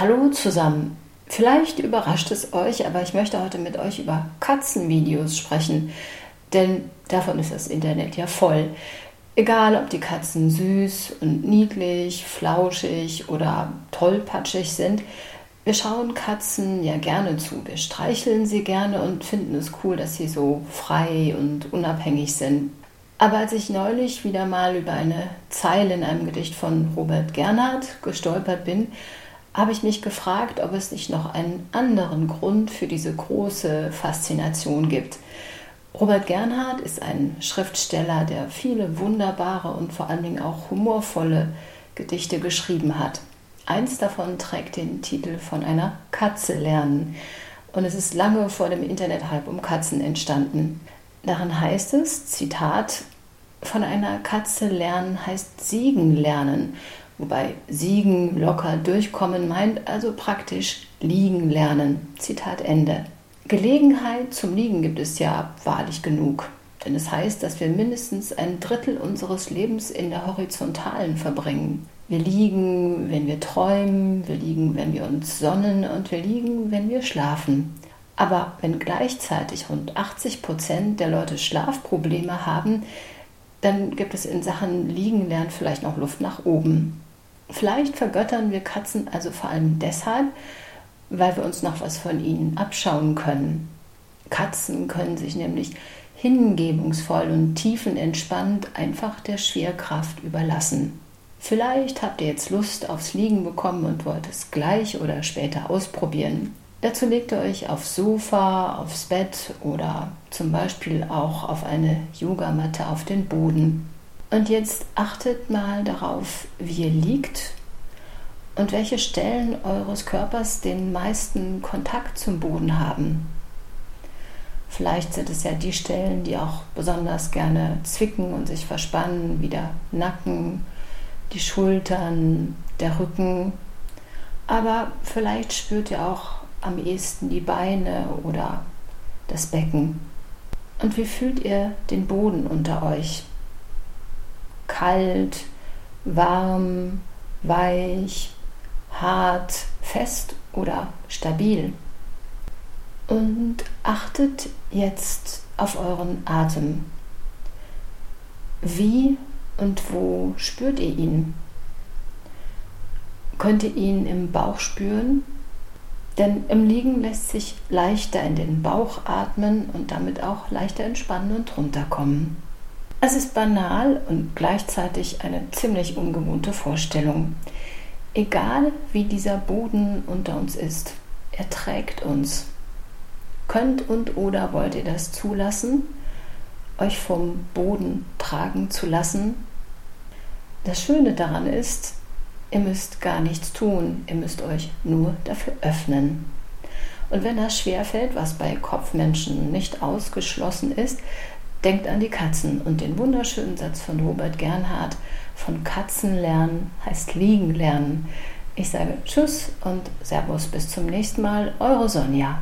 Hallo zusammen. Vielleicht überrascht es euch, aber ich möchte heute mit euch über Katzenvideos sprechen, denn davon ist das Internet ja voll. Egal, ob die Katzen süß und niedlich, flauschig oder tollpatschig sind, wir schauen Katzen ja gerne zu. Wir streicheln sie gerne und finden es cool, dass sie so frei und unabhängig sind. Aber als ich neulich wieder mal über eine Zeile in einem Gedicht von Robert Gernhardt gestolpert bin, habe ich mich gefragt, ob es nicht noch einen anderen Grund für diese große Faszination gibt. Robert Gernhardt ist ein Schriftsteller, der viele wunderbare und vor allen Dingen auch humorvolle Gedichte geschrieben hat. Eins davon trägt den Titel von einer Katze lernen und es ist lange vor dem Internethype um Katzen entstanden. Darin heißt es, Zitat, von einer Katze lernen heißt siegen lernen, wobei siegen, locker durchkommen meint also praktisch liegen lernen. Zitat Ende. Gelegenheit zum Liegen gibt es ja wahrlich genug, denn es heißt, dass wir mindestens ein Drittel unseres Lebens in der Horizontalen verbringen. Wir liegen, wenn wir träumen, wir liegen, wenn wir uns sonnen und wir liegen, wenn wir schlafen. Aber wenn gleichzeitig rund 80 Prozent der Leute Schlafprobleme haben, dann gibt es in Sachen Liegen lernen vielleicht noch Luft nach oben. Vielleicht vergöttern wir Katzen also vor allem deshalb, weil wir uns noch was von ihnen abschauen können. Katzen können sich nämlich hingebungsvoll und tiefenentspannt einfach der Schwerkraft überlassen. Vielleicht habt ihr jetzt Lust aufs Liegen bekommen und wollt es gleich oder später ausprobieren. Dazu legt ihr euch aufs Sofa, aufs Bett oder zum Beispiel auch auf eine Yogamatte auf den Boden. Und jetzt achtet mal darauf, wie ihr liegt und welche Stellen eures Körpers den meisten Kontakt zum Boden haben. Vielleicht sind es ja die Stellen, die auch besonders gerne zwicken und sich verspannen, wie der Nacken, die Schultern, der Rücken. Aber vielleicht spürt ihr auch am ehesten die Beine oder das Becken. Und wie fühlt ihr den Boden unter euch? Kalt, warm, weich, hart, fest oder stabil? Und achtet jetzt auf euren Atem. Wie und wo spürt ihr ihn? Könnt ihr ihn im Bauch spüren denn im Liegen lässt sich leichter in den Bauch atmen und damit auch leichter entspannen und runterkommen. Es ist banal und gleichzeitig eine ziemlich ungewohnte Vorstellung. Egal wie dieser Boden unter uns ist, er trägt uns. Könnt und oder wollt ihr das zulassen, euch vom Boden tragen zu lassen? Das Schöne daran ist, Ihr müsst gar nichts tun, ihr müsst euch nur dafür öffnen. Und wenn das schwerfällt, was bei Kopfmenschen nicht ausgeschlossen ist, denkt an die Katzen und den wunderschönen Satz von Robert Gernhardt, von Katzen lernen heißt liegen lernen. Ich sage Tschüss und Servus bis zum nächsten Mal, eure Sonja.